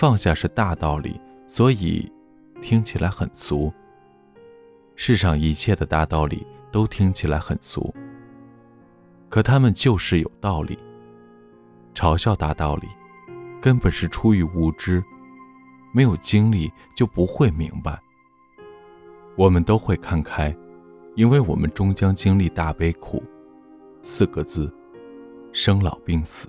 放下是大道理，所以听起来很俗。世上一切的大道理都听起来很俗，可他们就是有道理。嘲笑大道理，根本是出于无知，没有经历就不会明白。我们都会看开，因为我们终将经历大悲苦。四个字：生老病死。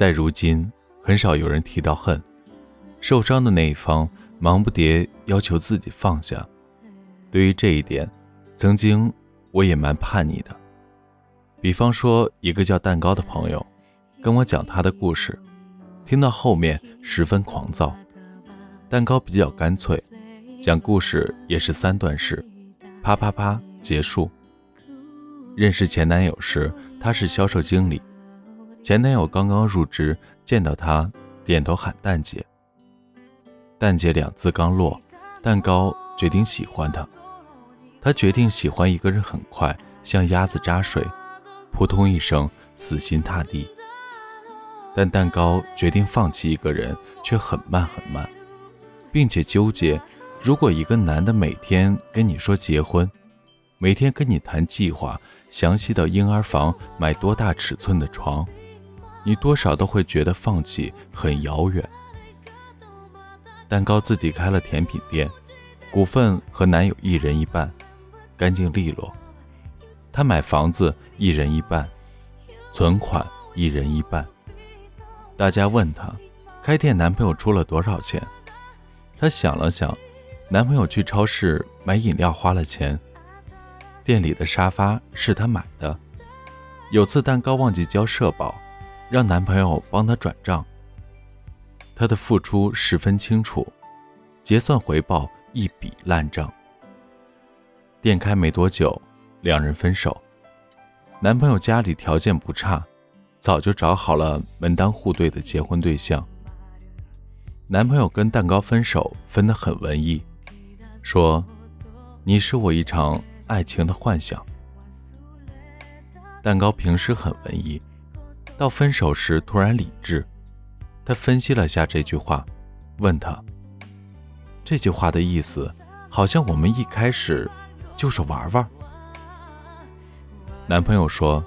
在如今，很少有人提到恨，受伤的那一方忙不迭要求自己放下。对于这一点，曾经我也蛮叛逆的。比方说，一个叫蛋糕的朋友跟我讲他的故事，听到后面十分狂躁。蛋糕比较干脆，讲故事也是三段式，啪啪啪结束。认识前男友时，他是销售经理。前男友刚刚入职，见到她点头喊蛋姐。蛋姐两字刚落，蛋糕决定喜欢她。他决定喜欢一个人很快，像鸭子扎水，扑通一声死心塌地。但蛋糕决定放弃一个人，却很慢很慢，并且纠结：如果一个男的每天跟你说结婚，每天跟你谈计划，详细到婴儿房买多大尺寸的床。你多少都会觉得放弃很遥远。蛋糕自己开了甜品店，股份和男友一人一半，干净利落。他买房子一人一半，存款一人一半。大家问他，开店男朋友出了多少钱？他想了想，男朋友去超市买饮料花了钱，店里的沙发是他买的。有次蛋糕忘记交社保。让男朋友帮她转账，她的付出十分清楚，结算回报一笔烂账。店开没多久，两人分手。男朋友家里条件不差，早就找好了门当户对的结婚对象。男朋友跟蛋糕分手分得很文艺，说：“你是我一场爱情的幻想。”蛋糕平时很文艺。到分手时突然理智，他分析了下这句话，问他：“这句话的意思，好像我们一开始就是玩玩。”男朋友说：“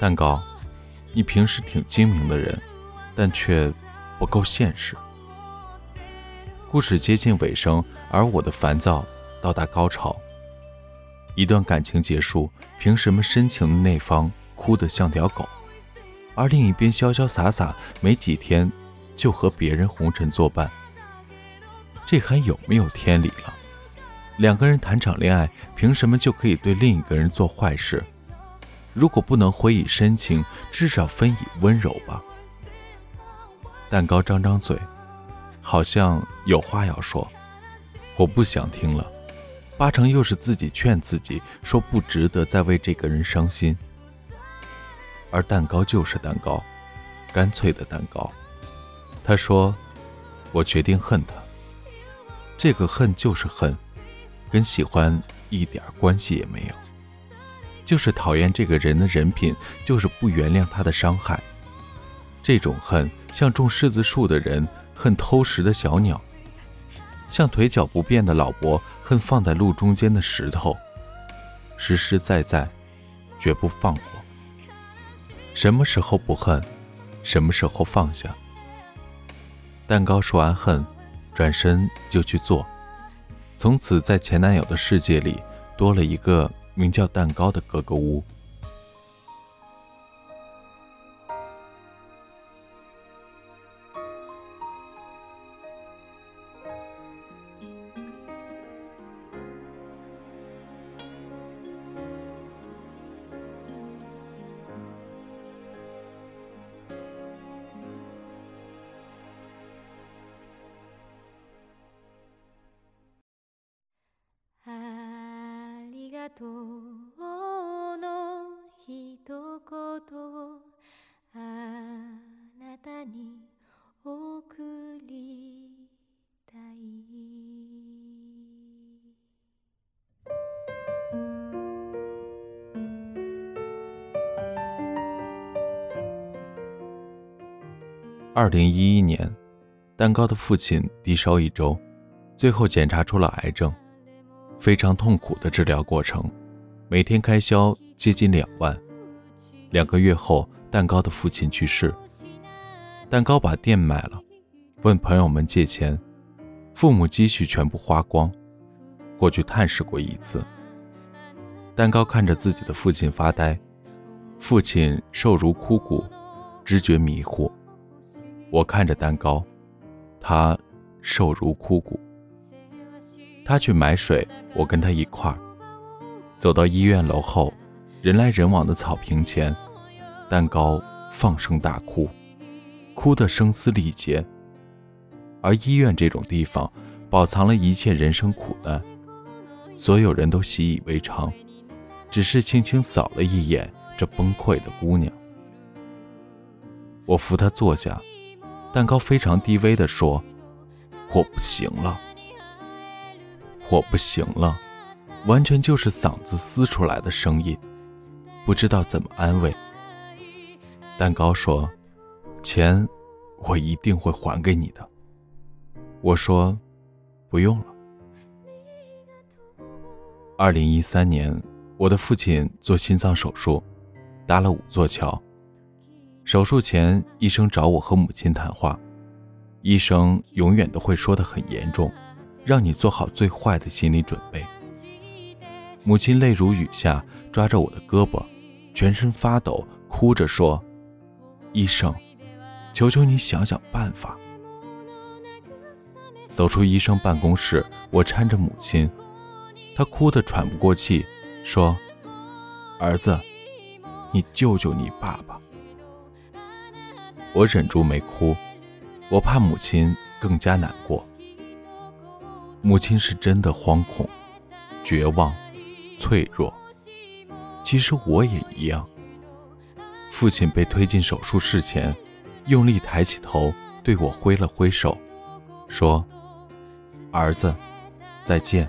蛋糕，你平时挺精明的人，但却不够现实。”故事接近尾声，而我的烦躁到达高潮。一段感情结束，凭什么深情的那方哭得像条狗？而另一边潇潇洒洒，没几天就和别人红尘作伴，这还有没有天理了？两个人谈场恋爱，凭什么就可以对另一个人做坏事？如果不能回以深情，至少分以温柔吧。蛋糕张张嘴，好像有话要说，我不想听了，八成又是自己劝自己说不值得再为这个人伤心。而蛋糕就是蛋糕，干脆的蛋糕。他说：“我决定恨他。这个恨就是恨，跟喜欢一点关系也没有。就是讨厌这个人的人品，就是不原谅他的伤害。这种恨，像种柿子树的人恨偷食的小鸟，像腿脚不便的老伯恨放在路中间的石头。实实在在，绝不放过。”什么时候不恨，什么时候放下？蛋糕说完恨，转身就去做。从此，在前男友的世界里，多了一个名叫蛋糕的格格巫。とうの一言をあなたに送りたい二零一一年，蛋糕的父亲低烧一周，最后检查出了癌症。 非常痛苦的治疗过程，每天开销接近两万。两个月后，蛋糕的父亲去世。蛋糕把店卖了，问朋友们借钱，父母积蓄全部花光。过去探视过一次。蛋糕看着自己的父亲发呆，父亲瘦如枯骨，知觉迷糊。我看着蛋糕，他瘦如枯骨。他去买水，我跟他一块儿走到医院楼后，人来人往的草坪前，蛋糕放声大哭，哭得声嘶力竭。而医院这种地方，饱藏了一切人生苦难，所有人都习以为常，只是轻轻扫了一眼这崩溃的姑娘。我扶她坐下，蛋糕非常低微地说：“我不行了。”我不行了，完全就是嗓子撕出来的声音，不知道怎么安慰。蛋糕说：“钱，我一定会还给你的。”我说：“不用了。”二零一三年，我的父亲做心脏手术，搭了五座桥。手术前，医生找我和母亲谈话，医生永远都会说的很严重。让你做好最坏的心理准备。母亲泪如雨下，抓着我的胳膊，全身发抖，哭着说：“医生，求求你想想办法。”走出医生办公室，我搀着母亲，她哭得喘不过气，说：“儿子，你救救你爸爸。”我忍住没哭，我怕母亲更加难过。母亲是真的惶恐、绝望、脆弱。其实我也一样。父亲被推进手术室前，用力抬起头，对我挥了挥手，说：“儿子，再见。”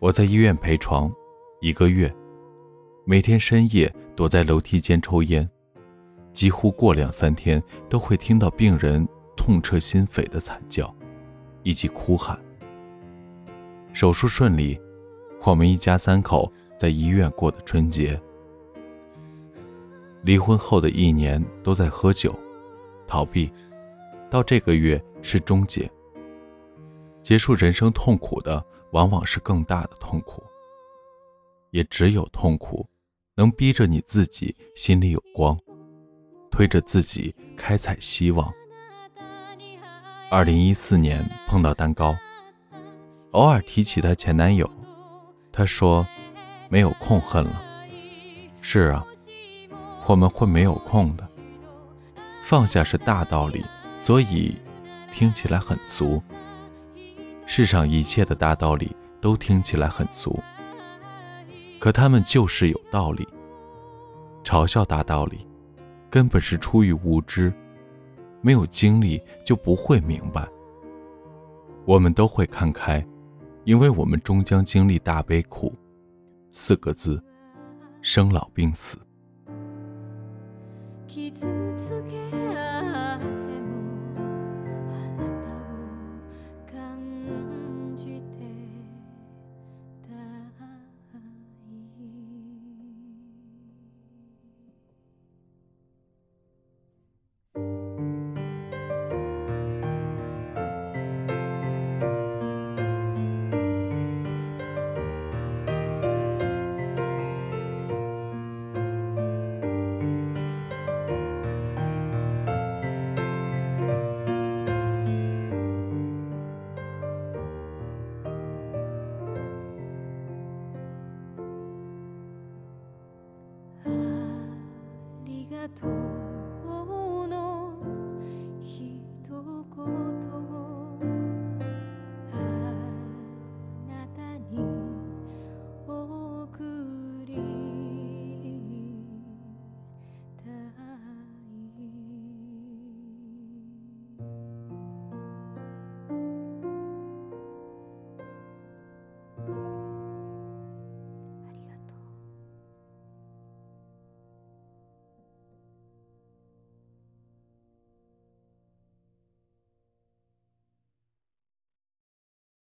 我在医院陪床一个月，每天深夜躲在楼梯间抽烟，几乎过两三天都会听到病人痛彻心扉的惨叫。以及哭喊。手术顺利，我们一家三口在医院过的春节。离婚后的一年都在喝酒，逃避，到这个月是终结。结束人生痛苦的，往往是更大的痛苦。也只有痛苦，能逼着你自己心里有光，推着自己开采希望。二零一四年碰到蛋糕，偶尔提起她前男友，她说没有空恨了。是啊，我们会没有空的。放下是大道理，所以听起来很俗。世上一切的大道理都听起来很俗，可他们就是有道理。嘲笑大道理，根本是出于无知。没有经历就不会明白。我们都会看开，因为我们终将经历大悲苦。四个字：生老病死。tout.